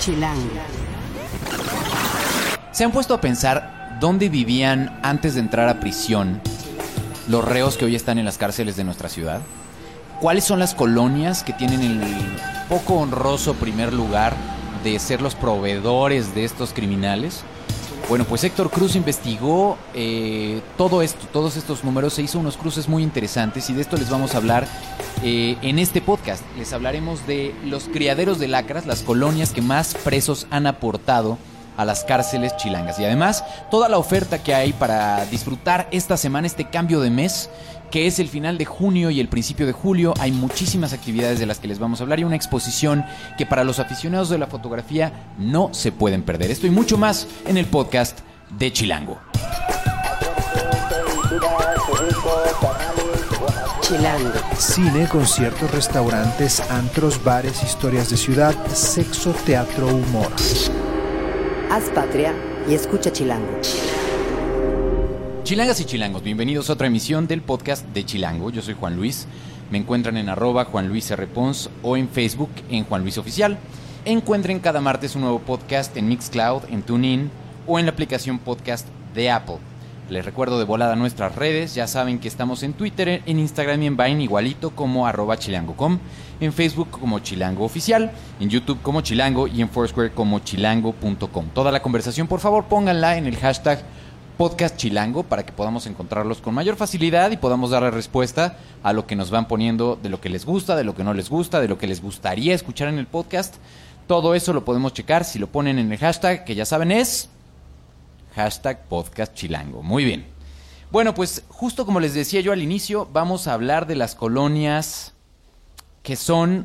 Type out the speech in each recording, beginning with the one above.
Chilango. ¿Se han puesto a pensar dónde vivían antes de entrar a prisión los reos que hoy están en las cárceles de nuestra ciudad? ¿Cuáles son las colonias que tienen el poco honroso primer lugar de ser los proveedores de estos criminales? Bueno, pues Héctor Cruz investigó eh, todo esto, todos estos números, se hizo unos cruces muy interesantes y de esto les vamos a hablar eh, en este podcast. Les hablaremos de los criaderos de lacras, las colonias que más presos han aportado a las cárceles chilangas. Y además, toda la oferta que hay para disfrutar esta semana, este cambio de mes, que es el final de junio y el principio de julio. Hay muchísimas actividades de las que les vamos a hablar y una exposición que para los aficionados de la fotografía no se pueden perder. Esto y mucho más en el podcast de Chilango. Chilango. Cine, conciertos, restaurantes, antros, bares, historias de ciudad, sexo, teatro, humor. Haz patria y escucha Chilango. Chilangas y chilangos, bienvenidos a otra emisión del podcast de Chilango. Yo soy Juan Luis. Me encuentran en arroba Juan Luis R. Pons o en Facebook en Juan Luis Oficial. Encuentren cada martes un nuevo podcast en Mixcloud, en TuneIn o en la aplicación podcast de Apple. Les recuerdo de volada nuestras redes, ya saben que estamos en Twitter, en Instagram y en Vine igualito como arroba chilango.com, en Facebook como Chilango Oficial, en YouTube como Chilango y en Foursquare como chilango.com. Toda la conversación por favor pónganla en el hashtag podcast chilango para que podamos encontrarlos con mayor facilidad y podamos darle respuesta a lo que nos van poniendo, de lo que les gusta, de lo que no les gusta, de lo que les gustaría escuchar en el podcast. Todo eso lo podemos checar si lo ponen en el hashtag, que ya saben es hashtag podcast chilango. Muy bien. Bueno, pues justo como les decía yo al inicio, vamos a hablar de las colonias que son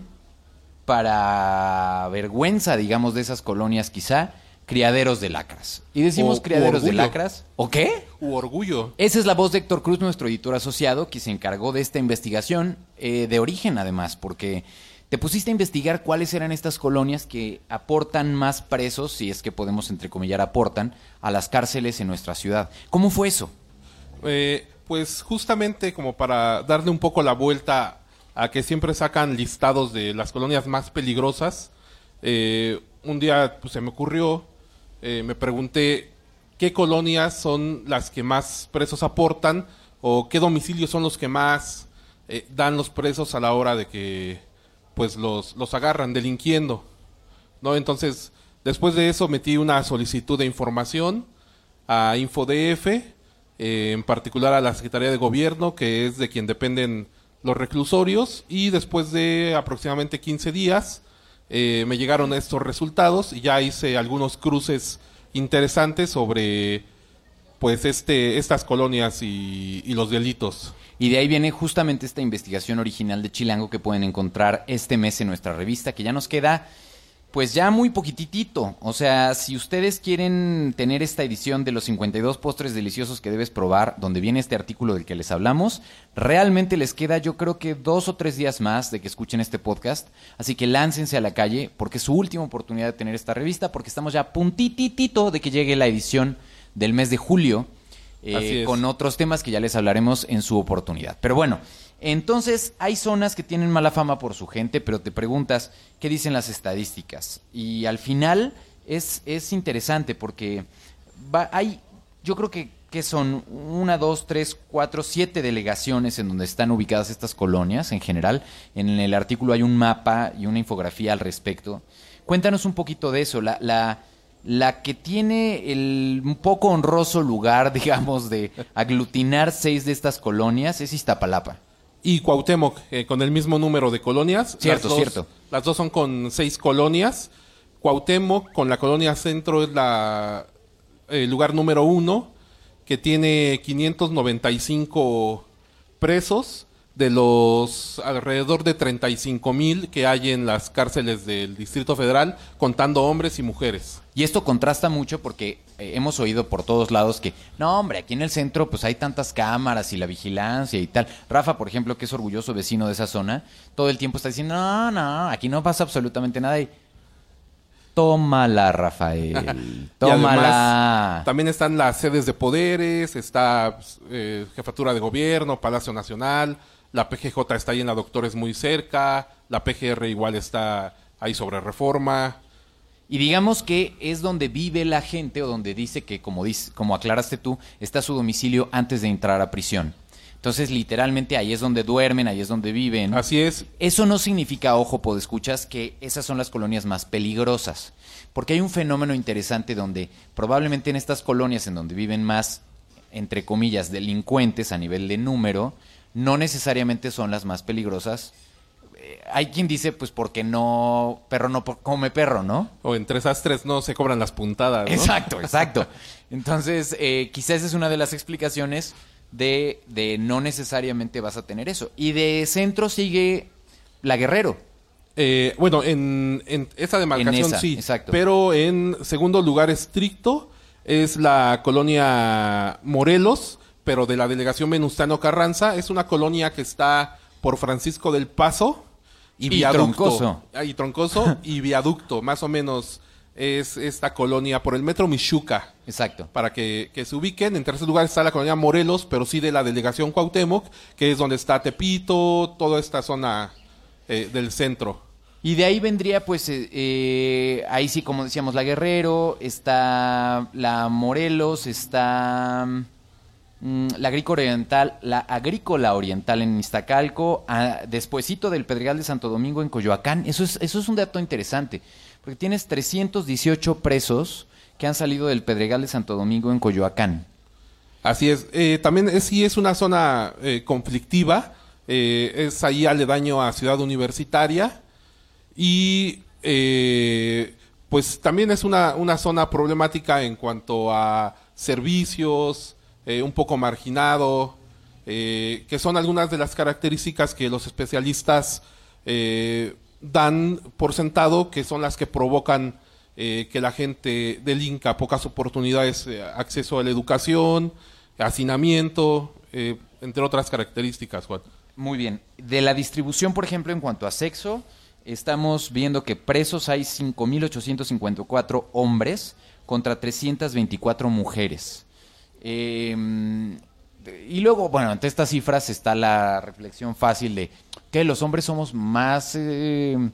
para vergüenza, digamos, de esas colonias quizá, criaderos de lacras. Y decimos O- criaderos de lacras. ¿O qué? U orgullo. Esa es la voz de Héctor Cruz, nuestro editor asociado, que se encargó de esta investigación, eh, de origen además, porque te pusiste a investigar cuáles eran estas colonias que aportan más presos, si es que podemos entrecomillar aportan, a las cárceles en nuestra ciudad. ¿Cómo fue eso? Eh, pues justamente como para darle un poco la vuelta a que siempre sacan listados de las colonias más peligrosas, eh, un día pues, se me ocurrió, eh, me pregunté qué colonias son las que más presos aportan o qué domicilios son los que más eh, dan los presos a la hora de que pues los, los agarran delinquiendo. ¿no? Entonces, después de eso metí una solicitud de información a InfoDF, eh, en particular a la Secretaría de Gobierno, que es de quien dependen los reclusorios, y después de aproximadamente 15 días eh, me llegaron estos resultados y ya hice algunos cruces interesantes sobre pues este estas colonias y, y los delitos. Y de ahí viene justamente esta investigación original de Chilango que pueden encontrar este mes en nuestra revista, que ya nos queda pues ya muy poquititito. O sea, si ustedes quieren tener esta edición de los 52 postres deliciosos que debes probar, donde viene este artículo del que les hablamos, realmente les queda yo creo que dos o tres días más de que escuchen este podcast. Así que láncense a la calle porque es su última oportunidad de tener esta revista, porque estamos ya a puntititito de que llegue la edición del mes de julio. eh, con otros temas que ya les hablaremos en su oportunidad. Pero bueno, entonces hay zonas que tienen mala fama por su gente, pero te preguntas qué dicen las estadísticas. Y al final es, es interesante porque va- hay, yo creo que, que son una, dos, tres, cuatro, siete delegaciones en donde están ubicadas estas colonias en general. En el artículo hay un mapa y una infografía al respecto. Cuéntanos un poquito de eso, la, la, la que tiene el un poco honroso lugar, digamos, de aglutinar seis de estas colonias es Iztapalapa. Y Cuauhtémoc, eh, con el mismo número de colonias. Cierto, Las dos- cierto. Las dos son con seis colonias. Cuauhtémoc, con la colonia centro, es la el lugar número uno, que tiene 595 presos de los alrededor de 35 mil que hay en las cárceles del Distrito Federal, contando hombres y mujeres. Y esto contrasta mucho porque eh, hemos oído por todos lados que, no, hombre, aquí en el centro pues hay tantas cámaras y la vigilancia y tal. Rafa, por ejemplo, que es orgulloso vecino de esa zona, todo el tiempo está diciendo, no, no, aquí no pasa absolutamente nada. Y, tómala, Rafael, Y además, tómala. también están las sedes de poderes, está eh, Jefatura de Gobierno, Palacio Nacional, la PGJ está ahí en la Doctores muy cerca, la PGR igual está ahí sobre Reforma. Y digamos que es donde vive la gente o donde dice que, como, dice, como aclaraste tú, está su domicilio antes de entrar a prisión. Entonces, literalmente ahí es donde duermen, ahí es donde viven. Así es. Eso no significa, ojo, escuchas, que esas son las colonias más peligrosas. Porque hay un fenómeno interesante donde probablemente en estas colonias en donde viven más, entre comillas, delincuentes a nivel de número, no necesariamente son las más peligrosas eh, hay quien dice, pues porque no, perro no come perro, ¿no? O entre esas tres no se cobran las puntadas, ¿no? Exacto, exacto. Entonces, eh, quizás es una de las explicaciones de, de, no necesariamente vas a tener eso. Y de centro sigue la Guerrero. Eh, bueno, en, en, esa demarcación sí, exacto. pero en segundo lugar estricto es la colonia Morelos, pero de la delegación Venustano Carranza. Es una colonia que está por Francisco del Paso y, viaducto. Troncoso. Y Troncoso y viaducto, más o menos es esta colonia por el metro Michuca. Exacto. Para que, se ubiquen. En tercer lugar está la colonia Morelos, pero sí de la delegación Cuauhtémoc, que es donde está Tepito, toda esta zona eh, del centro. Y de ahí vendría, pues, eh, eh, ahí sí, como decíamos, la Guerrero, está la Morelos, está Mm, la agrícola oriental, la agrícola oriental en Iztacalco, despuesito del Pedregal de Santo Domingo en Coyoacán. Eso es, eso es un dato interesante, porque tienes 318 presos que han salido del Pedregal de Santo Domingo en Coyoacán. Así es. Eh, también es, sí es una zona eh, conflictiva. Eh, es ahí aledaño a Ciudad Universitaria. Y pues también es una, una zona problemática en cuanto a servicios, eh, un poco marginado, eh, que son algunas de las características que los especialistas eh, dan por sentado que son las que provocan que la gente delinca, pocas oportunidades, acceso a la educación, hacinamiento, entre otras características, Juan. Muy bien. De la distribución, por ejemplo, en cuanto a sexo, estamos viendo que presos hay 5.854 hombres contra 324 mujeres. Em, y luego, bueno, ante estas cifras está la reflexión fácil de que los hombres somos más em,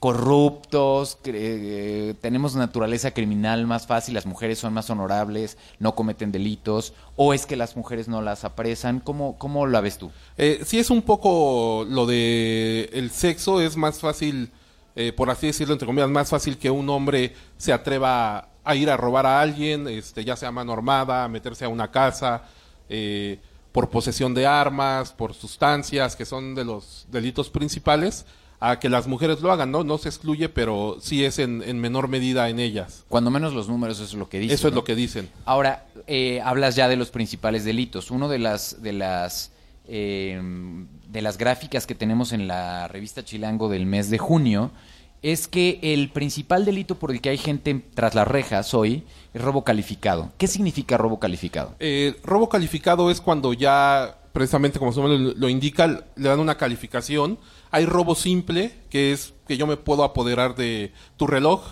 corruptos, eh, tenemos naturaleza criminal más fácil, las mujeres son más honorables, no cometen delitos, o es que las mujeres no las apresan. ¿Cómo, cómo la ves tú? Eh, sí, es un poco lo de el sexo, es más fácil, eh, por así decirlo, entre comillas, más fácil que un hombre se atreva a ir a robar a alguien, este, ya sea mano armada, a meterse a una casa, eh, por posesión de armas, por sustancias, que son de los delitos principales, a que las mujeres lo hagan, ¿no? No se excluye, pero sí es en, menor medida en ellas. Cuando menos los números, eso es lo que dicen. Eso es lo que dicen. Ahora, eh, hablas ya de los principales delitos. Uno de las, de las, eh, de las gráficas que tenemos en la revista Chilango del mes de junio es que el principal delito por el que hay gente tras las rejas hoy es robo calificado. ¿Qué significa robo calificado? Eh, robo calificado es cuando ya, precisamente como su nombre lo indica, le dan una calificación. Hay robo simple, que es que yo me puedo apoderar de tu reloj.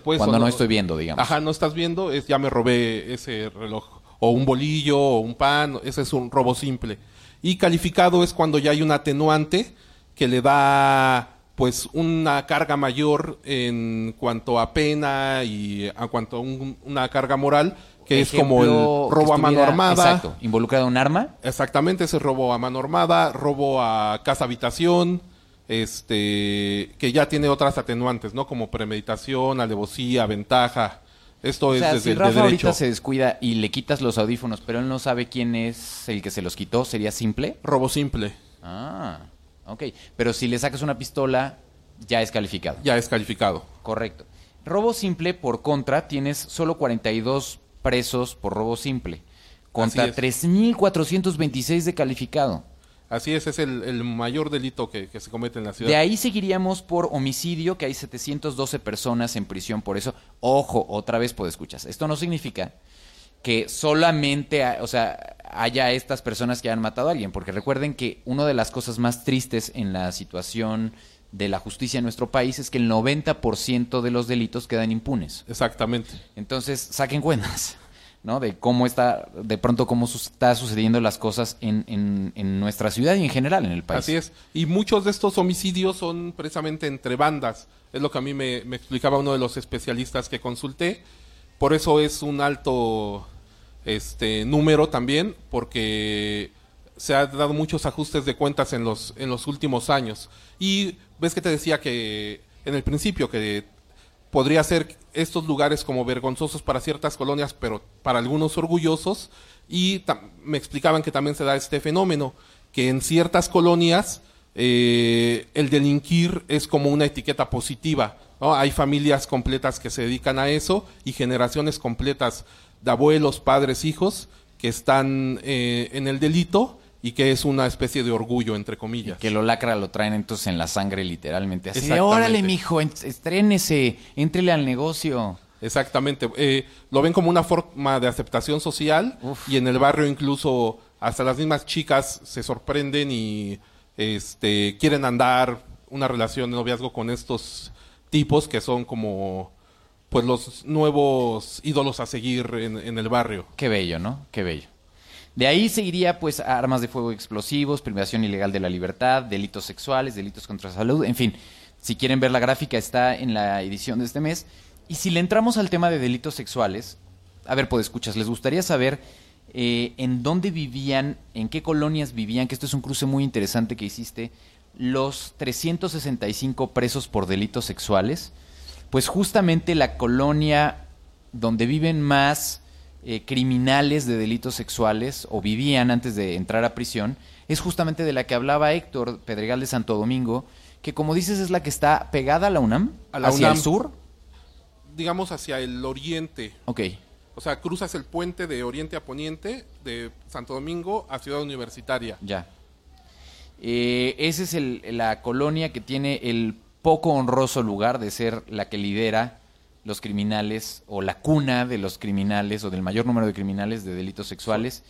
cuando no, estoy viendo, digamos. Ajá, no estás viendo, es ya me robé ese reloj. O un bolillo, o un pan, ese es un robo simple. Y calificado es cuando ya hay un atenuante que le da pues una carga mayor en cuanto a pena y a cuanto a una carga moral que es como el robo a mano armada. Exacto, involucrado un arma. Exactamente, ese robo a mano armada, robo a casa habitación, este, que ya tiene otras atenuantes, ¿no? Como premeditación, alevosía, ventaja. Esto es desde si Rafa ahorita se descuida y le quitas los audífonos, pero él no sabe quién es el que se los quitó, ¿sería simple? Robo simple. Ah. Ok, pero si le sacas una pistola, ya es calificado. Ya es calificado. Correcto. Robo simple, por contra, tienes solo 42 presos por robo simple, contra 3.426 de calificado. Así es, es el, mayor delito que, que, se comete en la ciudad. De ahí seguiríamos por homicidio, que hay 712 personas en prisión por eso. Ojo, otra vez puedo escuchar. Esto no significa que solamente, o sea, haya estas personas que han matado a alguien, porque recuerden que una de las cosas más tristes en la situación de la justicia en nuestro país es que el 90% de los delitos quedan impunes. Exactamente. Entonces, saquen cuentas. ¿no? De cómo está, de pronto cómo su- está sucediendo las cosas en, en- en nuestra ciudad y en general en el país. Así es. Y muchos de estos homicidios son precisamente entre bandas. Es lo que a mí me, me explicaba uno de los especialistas que consulté. Por eso es un alto este número también, porque se han dado muchos ajustes de cuentas en los, en los últimos años. Y ves que te decía que en el principio que podría ser estos lugares como vergonzosos para ciertas colonias, pero para algunos orgullosos. Y me explicaban que también se da este fenómeno, que en ciertas colonias eh, el delinquir es como una etiqueta positiva. ¿no? Hay familias completas que se dedican a eso y generaciones completas de abuelos, padres, hijos que están eh, en el delito y que es una especie de orgullo, entre comillas. Que lo lacra lo traen entonces en la sangre literalmente. Así de, órale, mijo, estrénese, éntrele al negocio. Exactamente. Eh, lo ven como una forma de aceptación social Uf. y en el barrio incluso hasta las mismas chicas se sorprenden y este, quieren andar una relación de noviazgo con estos tipos que son como pues los nuevos ídolos a seguir en, el barrio. Qué bello, ¿no? Qué bello. De ahí seguiría, pues, armas de fuego explosivos, privación ilegal de la libertad, delitos sexuales, delitos contra la salud, en fin. Si quieren ver la gráfica, está en la edición de este mes. Y si le entramos al tema de delitos sexuales, a ver, pues escuchas, ¿les gustaría saber eh, en dónde vivían, en qué colonias vivían? Que esto es un cruce muy interesante que hiciste. Los 365 presos por delitos sexuales. Pues justamente la colonia donde viven más eh, criminales de delitos sexuales o vivían antes de entrar a prisión es justamente de la que hablaba Héctor Pedregal de Santo Domingo, que como dices es la que está pegada a la UNAM, A la hacia UNAM. el sur. Digamos hacia el oriente. Ok, O sea, cruzas el puente de oriente a poniente de Santo Domingo a Ciudad Universitaria. ya. Eh, esa es el- la colonia que tiene el poco honroso lugar de ser la que lidera los criminales o la cuna de los criminales o del mayor número de criminales de delitos sexuales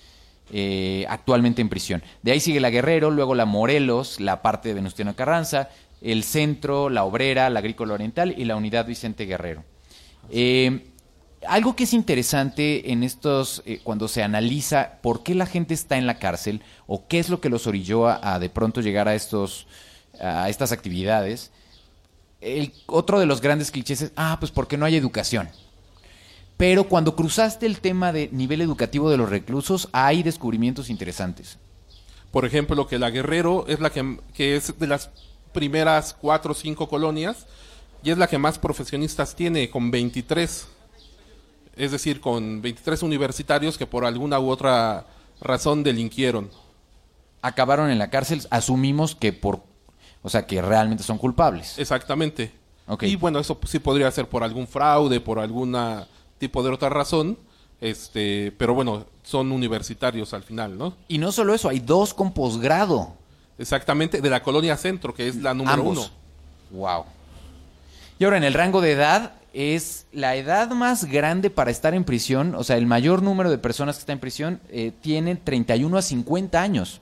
eh, actualmente en prisión. De ahí sigue la Guerrero, luego la Morelos, la parte de Venustiano Carranza, el Centro, la Obrera, la Agrícola Oriental y la Unidad Vicente Guerrero. Eh, algo que es interesante en estos, eh, cuando se analiza por qué la gente está en la cárcel o qué es lo que los orilló a, a de pronto llegar a estos, a estas actividades, el, otro de los grandes clichés es, ah, pues porque no hay educación. Pero cuando cruzaste el tema de nivel educativo de los reclusos, hay descubrimientos interesantes. Por ejemplo, que la Guerrero es la que, que es de las primeras cuatro o cinco colonias y es la que más profesionistas tiene, con 23. Es decir, con 23 universitarios que por alguna u otra razón delinquieron. Acabaron en la cárcel, asumimos que por, o sea, que realmente son culpables. Exactamente. Y bueno, eso sí podría ser por algún fraude, por alguna tipo de otra razón, este, pero bueno, son universitarios al final, ¿no? Y no solo eso, hay dos con posgrado. Exactamente, de la colonia centro, que es la número Ambos. uno. Wow. Y ahora en el rango de edad es la edad más grande para estar en prisión, o sea, el mayor número de personas que está en prisión eh, tiene 31 a 50 años.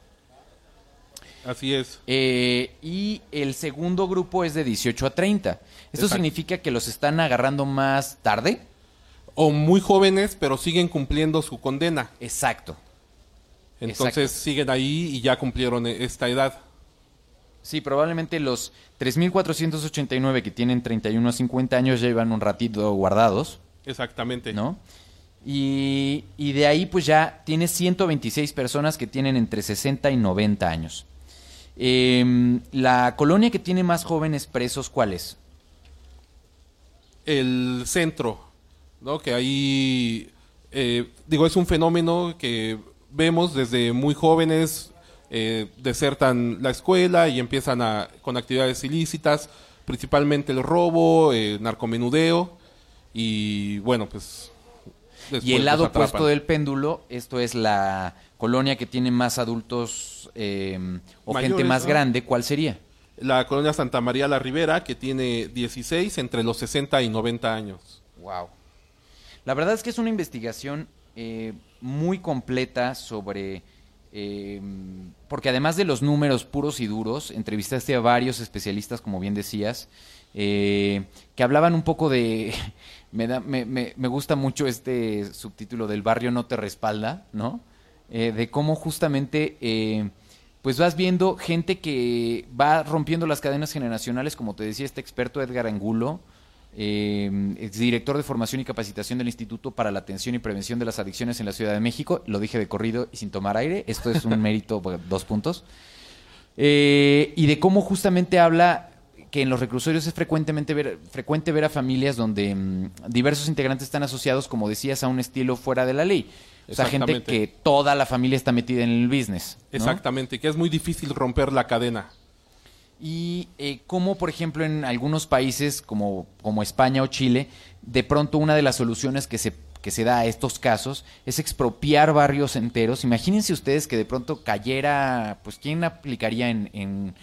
Así es. Eh, y el segundo grupo es de 18 a 30. ¿Esto Exacto. significa que los están agarrando más tarde? O muy jóvenes, pero siguen cumpliendo su condena. Exacto. Entonces Exacto. siguen ahí y ya cumplieron e- esta edad. Sí, probablemente los 3.489 que tienen 31 a 50 años llevan un ratito guardados. Exactamente. ¿no? Y, y de ahí pues ya tienes 126 personas que tienen entre 60 y 90 años. Em, la colonia que tiene más jóvenes presos, ¿cuál es? El centro, ¿no? Que ahí, eh, digo, es un fenómeno que vemos desde muy jóvenes, eh, desertan la escuela y empiezan a, con actividades ilícitas, principalmente el robo, eh, narcomenudeo y bueno, pues... después y el lado opuesto del péndulo, esto es la colonia que tiene más adultos em, o gente más ¿no? grande, ¿cuál sería? La colonia Santa María la Ribera, que tiene 16 entre los 60 y 90 años. Wow. La verdad es que es una investigación eh, muy completa sobre... eh, porque además de los números puros y duros, entrevistaste a varios especialistas, como bien decías, eh, que hablaban un poco de, me, da, me, me, me gusta mucho este subtítulo del barrio no te respalda, ¿no? Eh, de cómo justamente eh, pues vas viendo gente que va rompiendo las cadenas generacionales, como te decía este experto Edgar Angulo, eh, exdirector de formación y capacitación del Instituto para la Atención y Prevención de las Adicciones en la Ciudad de México. Lo dije de corrido y sin tomar aire. Esto es un mérito, bueno, dos puntos. Eh, y de cómo justamente habla que en los reclusorios es frecuentemente ver, frecuente ver a familias donde mm, diversos integrantes están asociados, como decías, a un estilo fuera de la ley. O sea, gente que toda la familia está metida en el business. ¿no? Exactamente, que es muy difícil romper la cadena. Y eh, como, por ejemplo, en algunos países como, como España o Chile, de pronto una de las soluciones que se, que se da a estos casos es expropiar barrios enteros. Imagínense ustedes que de pronto cayera, pues, ¿quién aplicaría en, en,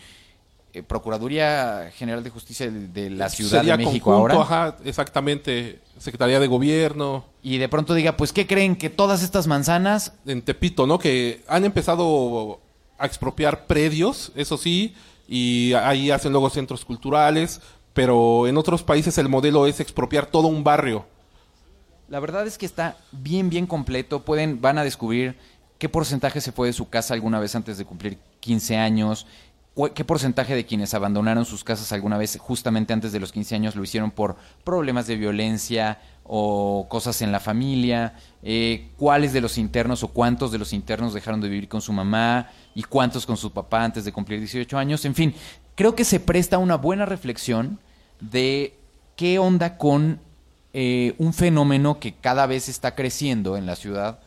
eh, Procuraduría General de Justicia de, de la Ciudad Sería de México conjunto, ahora? ajá, exactamente, Secretaría de Gobierno, Y de pronto diga, pues, ¿qué creen? Que todas estas manzanas en Tepito, ¿no? Que han empezado a expropiar predios, eso sí, y ahí hacen luego centros culturales, pero en otros países el modelo es expropiar todo un barrio. La verdad es que está bien, bien completo. Pueden, van a descubrir qué porcentaje se fue de su casa alguna vez antes de cumplir 15 años, qué porcentaje de quienes abandonaron sus casas alguna vez justamente antes de los 15 años lo hicieron por problemas de violencia o cosas en la familia, eh, cuáles de los internos o cuántos de los internos dejaron de vivir con su mamá y cuántos con su papá antes de cumplir 18 años. En fin, creo que se presta una buena reflexión de qué onda con eh, un fenómeno que cada vez está creciendo en la ciudad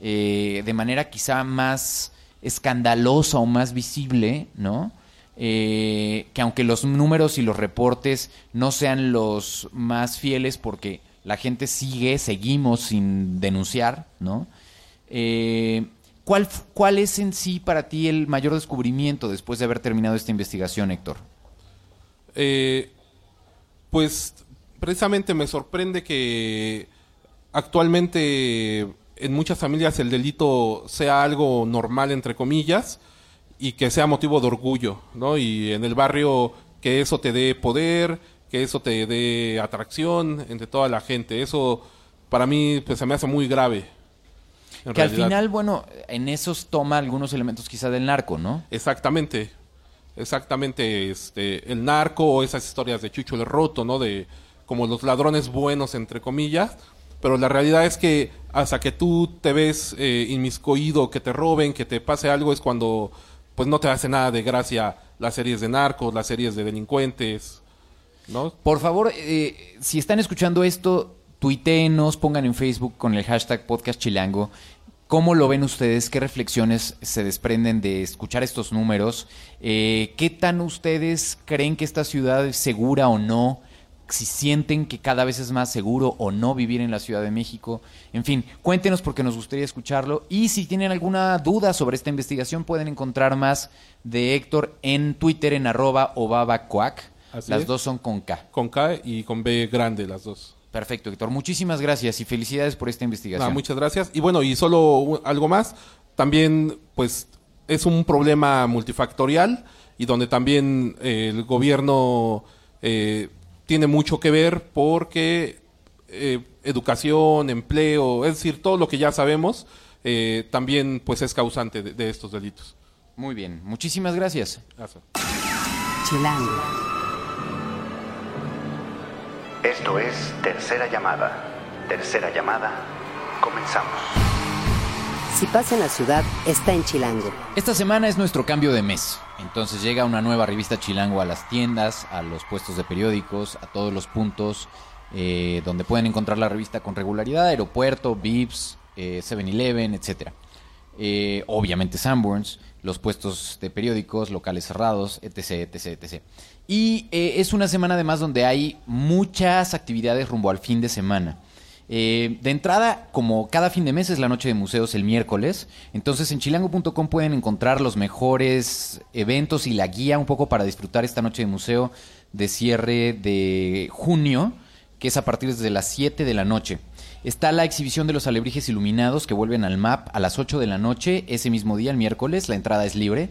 eh, de manera quizá más escandalosa o más visible, ¿no? Eh, que aunque los números y los reportes no sean los más fieles porque la gente sigue, seguimos sin denunciar, ¿no? Eh, ¿cuál, ¿Cuál es en sí para ti el mayor descubrimiento después de haber terminado esta investigación, Héctor? Eh, pues precisamente me sorprende que actualmente en muchas familias el delito sea algo normal, entre comillas, y que sea motivo de orgullo, ¿no? Y en el barrio que eso te dé poder, que eso te dé atracción entre toda la gente. Eso para mí pues se me hace muy grave. que al final, bueno, en esos toma algunos elementos quizá del narco, ¿no? Exactamente. Exactamente, este, el narco o esas historias de Chucho el Roto, ¿no? De como los ladrones buenos, entre comillas. Pero la realidad es que hasta que tú te ves eh, inmiscuido, que te roben, que te pase algo, es cuando pues no te hace nada de gracia las series de narcos, las series de delincuentes, ¿no? Por favor, eh, si están escuchando esto, tuiteenos, pongan en Facebook con el hashtag podcast chilango. ¿Cómo lo ven ustedes? ¿Qué reflexiones se desprenden de escuchar estos números? Eh, ¿Qué tan ustedes creen que esta ciudad es segura o no? Si sienten que cada vez es más seguro o no vivir en la Ciudad de México. En fin, cuéntenos porque nos gustaría escucharlo. Y si tienen alguna duda sobre esta investigación, pueden encontrar más de Héctor en Twitter en arroba obabacoac. Así Las es. dos son con K. Con K y con B grande las dos. Perfecto, Héctor. Muchísimas gracias y felicidades por esta investigación. Ah, muchas gracias. Y bueno, y solo algo más, también pues es un problema multifactorial y donde también eh, el gobierno eh, tiene mucho que ver porque eh, educación, empleo, es decir, todo lo que ya sabemos, eh, también pues es causante de, de estos delitos. Muy bien, muchísimas gracias. Gracias. Chilango. Esto es Tercera Llamada. Tercera Llamada. Comenzamos. Si pasa en la ciudad, está en Chilango. Esta semana es nuestro cambio de mes. Entonces llega una nueva revista Chilango a las tiendas, a los puestos de periódicos, a todos los puntos eh, donde pueden encontrar la revista con regularidad, aeropuerto, Vips, eh, 7-Eleven, etc. Eh, obviamente Sanborns, los puestos de periódicos, locales cerrados, etc, etc, etc. Y eh, es una semana además donde hay muchas actividades rumbo al fin de semana. Eh, de entrada, como cada fin de mes es la noche de museos el miércoles, entonces en chilango.com pueden encontrar los mejores eventos y la guía un poco para disfrutar esta noche de museo de cierre de junio, que es a partir de las 7 de la noche. Está la exhibición de los alebrijes iluminados que vuelven al MAP a las 8 de la noche, ese mismo día, el miércoles, la entrada es libre.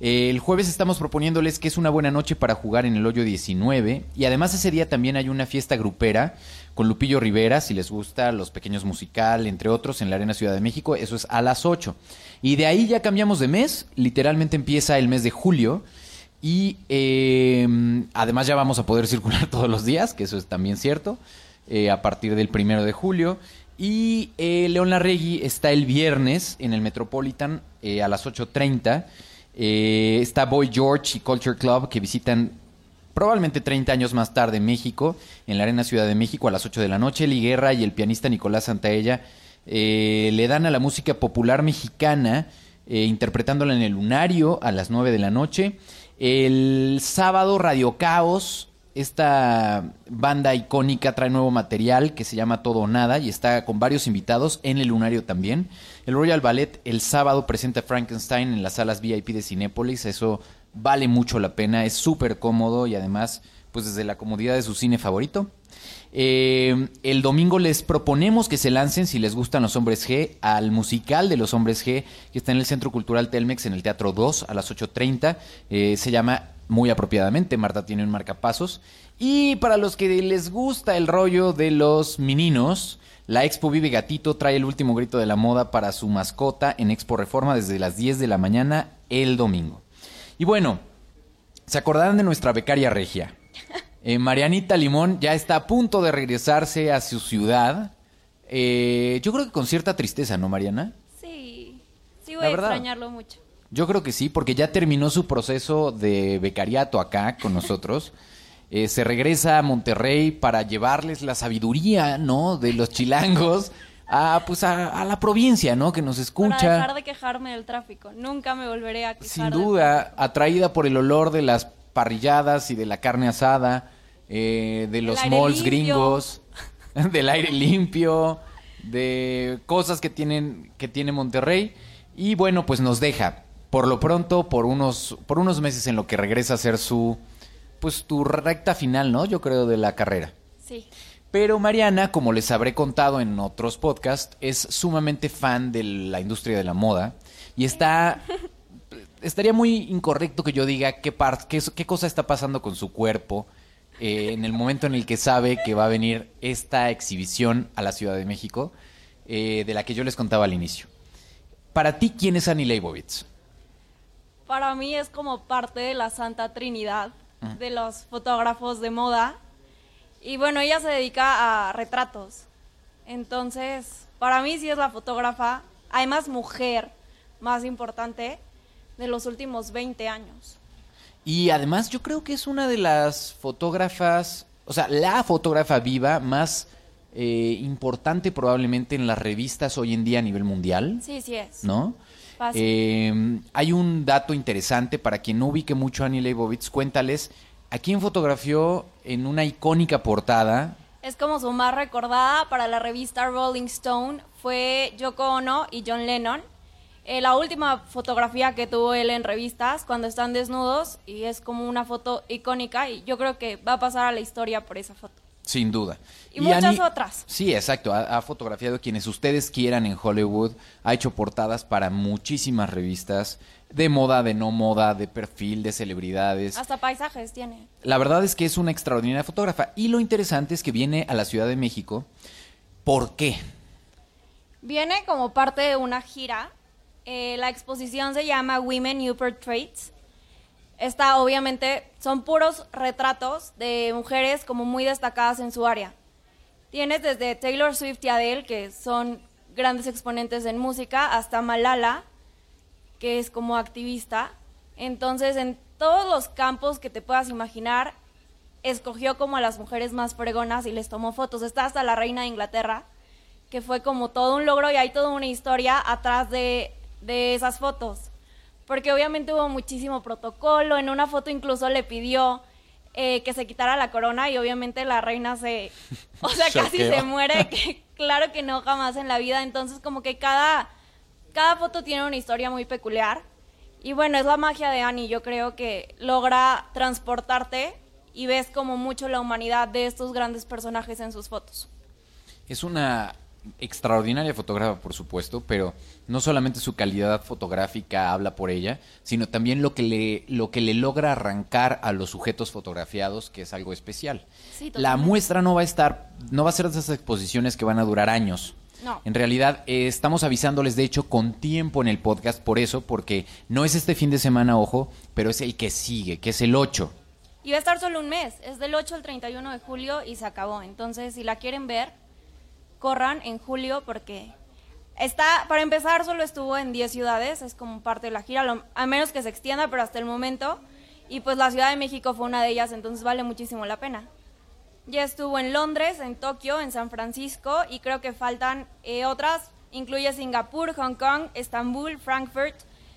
Eh, el jueves estamos proponiéndoles que es una buena noche para jugar en el hoyo 19 y además ese día también hay una fiesta grupera con Lupillo Rivera, si les gusta, Los Pequeños Musical, entre otros, en la Arena Ciudad de México, eso es a las 8. Y de ahí ya cambiamos de mes, literalmente empieza el mes de julio y eh, además ya vamos a poder circular todos los días, que eso es también cierto, eh, a partir del primero de julio. Y eh, León Larregui está el viernes en el Metropolitan eh, a las 8.30. Eh, está Boy George y Culture Club que visitan probablemente 30 años más tarde México, en la Arena Ciudad de México a las 8 de la noche. Eli y el pianista Nicolás Santaella eh, le dan a la música popular mexicana, eh, interpretándola en el Lunario a las 9 de la noche. El sábado Radio Caos, esta banda icónica trae nuevo material que se llama Todo o Nada y está con varios invitados en el Lunario también. El Royal Ballet el sábado presenta Frankenstein en las salas VIP de Cinépolis, eso vale mucho la pena, es súper cómodo y además pues desde la comodidad de su cine favorito. Eh, el domingo les proponemos que se lancen, si les gustan los hombres G, al musical de los hombres G, que está en el Centro Cultural Telmex, en el Teatro 2, a las 8.30. Eh, se llama muy apropiadamente, Marta tiene un marcapasos. Y para los que les gusta el rollo de los meninos, la Expo Vive Gatito trae el último grito de la moda para su mascota en Expo Reforma desde las 10 de la mañana el domingo. Y bueno, ¿se acordarán de nuestra becaria regia? Eh, Marianita Limón ya está a punto de regresarse a su ciudad. Eh, yo creo que con cierta tristeza, ¿no, Mariana? Sí, sí La voy a verdad. extrañarlo mucho. Yo creo que sí, porque ya terminó su proceso de becariato acá con nosotros. Eh, se regresa a Monterrey para llevarles la sabiduría, ¿no? De los chilangos a, pues, a, a la provincia, ¿no? Que nos Para escucha. dejar de quejarme del tráfico. Nunca me volveré a quejar. Sin duda, atraída por el olor de las parrilladas y de la carne asada, eh, de los malls limpio. gringos, del aire limpio, de cosas que tienen que tiene Monterrey y bueno, pues nos deja por lo pronto por unos por unos meses en lo que regresa a hacer su pues tu recta final, ¿no? Yo creo de la carrera. Sí. Pero Mariana, como les habré contado en otros podcasts, es sumamente fan de la industria de la moda y está estaría muy incorrecto que yo diga qué par- qué, qué cosa está pasando con su cuerpo eh, en el momento en el que sabe que va a venir esta exhibición a la Ciudad de México eh, de la que yo les contaba al inicio. Para ti, ¿quién es Annie Leibovitz? Para mí es como parte de la Santa Trinidad de los fotógrafos de moda. Y bueno, ella se dedica a retratos. Entonces, para mí sí es la fotógrafa, además mujer, más importante de los últimos 20 años. Y además yo creo que es una de las fotógrafas, o sea, la fotógrafa viva más eh, importante probablemente en las revistas hoy en día a nivel mundial, Sí, sí es. ¿no? Eh, hay un dato interesante para quien no ubique mucho a Annie Leibovitz, cuéntales a quién fotografió en una icónica portada. Es como su más recordada para la revista Rolling Stone fue Yoko Ono y John Lennon. Eh, la última fotografía que tuvo él en revistas cuando están desnudos y es como una foto icónica y yo creo que va a pasar a la historia por esa foto. Sin duda. Y muchas otras. Sí, exacto. Ha, ha fotografiado quienes ustedes quieran en Hollywood. Ha hecho portadas para muchísimas revistas de moda, de no moda, de perfil, de celebridades. Hasta paisajes tiene. La verdad es que es una extraordinaria fotógrafa. Y lo interesante es que viene a la Ciudad de México. ¿Por qué? Viene como parte de una gira. Eh, la exposición se llama Women New Portraits. Esta obviamente son puros retratos de mujeres como muy destacadas en su área. Tienes desde Taylor Swift y Adele, que son grandes exponentes en música, hasta Malala, que es como activista. Entonces, en todos los campos que te puedas imaginar, escogió como a las mujeres más fregonas y les tomó fotos. Está hasta la reina de Inglaterra, que fue como todo un logro y hay toda una historia atrás de, de esas fotos. Porque obviamente hubo muchísimo protocolo. En una foto incluso le pidió eh, que se quitara la corona y obviamente la reina se... O sea, casi se muere. Que, claro que no, jamás en la vida. Entonces como que cada, cada foto tiene una historia muy peculiar. Y bueno, es la magia de Annie. Yo creo que logra transportarte y ves como mucho la humanidad de estos grandes personajes en sus fotos. Es una extraordinaria fotógrafa, por supuesto, pero no solamente su calidad fotográfica habla por ella, sino también lo que le, lo que le logra arrancar a los sujetos fotografiados, que es algo especial. Sí, La muestra no va a estar, no va a ser de esas exposiciones que van a durar años. No. En realidad, eh, estamos avisándoles, de hecho, con tiempo en el podcast, por eso, porque no es este fin de semana, ojo, pero es el que sigue, que es el 8. Y va a estar solo un mes, es del 8 al 31 de julio y se acabó. Entonces, si la quieren ver, corran en julio porque está, para empezar, solo estuvo en 10 ciudades, es como parte de la gira, lo- a menos que se extienda, pero hasta el momento. Y pues la Ciudad de México fue una de ellas, entonces vale muchísimo la pena. Ya estuvo en Londres, en Tokio, en San Francisco y creo que faltan eh, otras. Incluye Singapur, Hong Kong, Estambul, Frankfurt,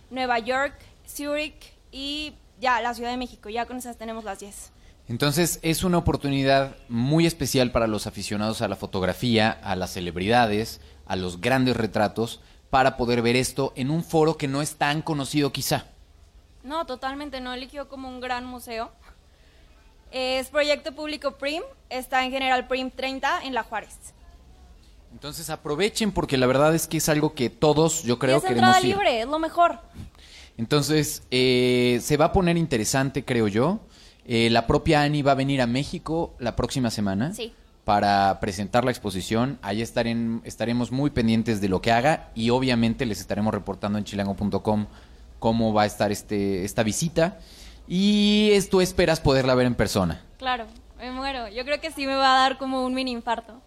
Nueva York, Zurich y ya la Ciudad de México. Ya con esas tenemos las 10. Entonces es una oportunidad muy especial para los aficionados a la fotografía, a las celebridades, a los grandes retratos, para poder ver esto en un foro que no es tan conocido quizá. No, totalmente no eligió como un gran museo. Es proyecto público PRIM, está en General PRIM 30 en La Juárez. Entonces aprovechen porque la verdad es que es algo que todos, yo creo, es queremos entrada ir. libre, es lo mejor. Entonces, eh, se va a poner interesante, creo yo. Eh, la propia Ani va a venir a México la próxima semana Sí. para presentar la exposición. Ahí estaren- estaremos muy pendientes de lo que haga y obviamente les estaremos reportando en chilango.com cómo va a estar este, esta visita. Y es- tú esperas poderla ver en persona. Claro, me muero. Yo creo que sí me va a dar como un mini infarto.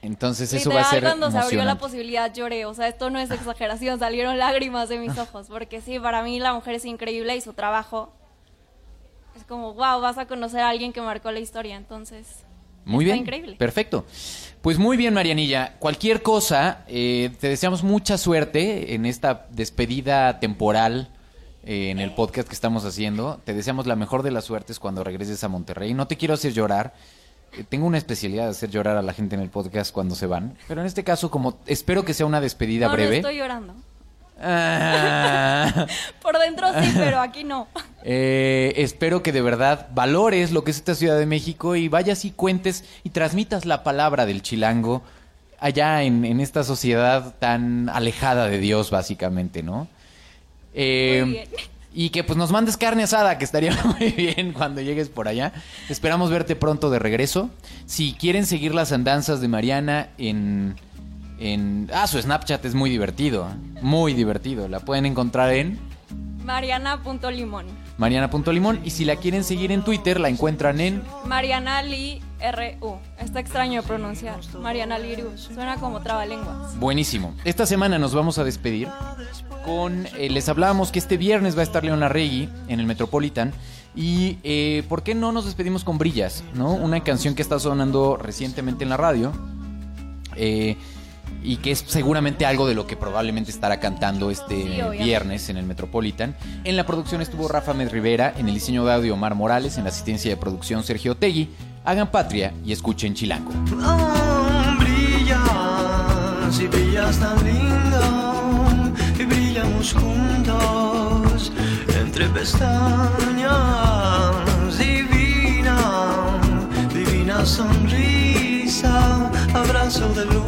Entonces eso Literal, va a ser cuando se abrió la posibilidad lloré, o sea, esto no es exageración, salieron lágrimas de mis ojos, porque sí, para mí la mujer es increíble y su trabajo es como, wow, vas a conocer a alguien que marcó la historia, entonces... Muy está bien. increíble. Perfecto. Pues muy bien, Marianilla. Cualquier cosa, eh, te deseamos mucha suerte en esta despedida temporal eh, en el podcast que estamos haciendo. Te deseamos la mejor de las suertes cuando regreses a Monterrey. No te quiero hacer llorar. Eh, tengo una especialidad de hacer llorar a la gente en el podcast cuando se van. Pero en este caso, como espero que sea una despedida No, no breve. estoy llorando. Ah. Por dentro sí, pero aquí no. Eh, espero que de verdad valores lo que es esta Ciudad de México y vayas y cuentes y transmitas la palabra del chilango allá en, en esta sociedad tan alejada de Dios, básicamente, ¿no? Eh, Muy bien. Y que pues nos mandes carne asada, que estaría muy bien cuando llegues por allá. Esperamos verte pronto de regreso. Si quieren seguir las andanzas de Mariana en... en ah, su Snapchat es muy divertido, muy divertido. La pueden encontrar en... Mariana.limón. Mariana.limón. Y si la quieren seguir en Twitter, la encuentran en. Mariana Li R.U. Está extraño de pronunciar. Mariana Liru. Suena como trabalenguas. Buenísimo. Esta semana nos vamos a despedir con. eh, les hablábamos que este viernes va a estar Leona Regui en el Metropolitan. Y eh, ¿por qué no nos despedimos con Brillas? ¿no? Una canción que está sonando recientemente en la radio. eh, y que es seguramente algo de lo que probablemente estará cantando este Sí, viernes en el Metropolitan. En la producción estuvo Rafa Med Rivera, en el diseño de audio Omar Morales, en la asistencia de producción Sergio Tegui. Hagan patria y escuchen Chilango. Brillas y brillas tan lindo y brillamos juntos entre pestañas divina divina sonrisa abrazo de luna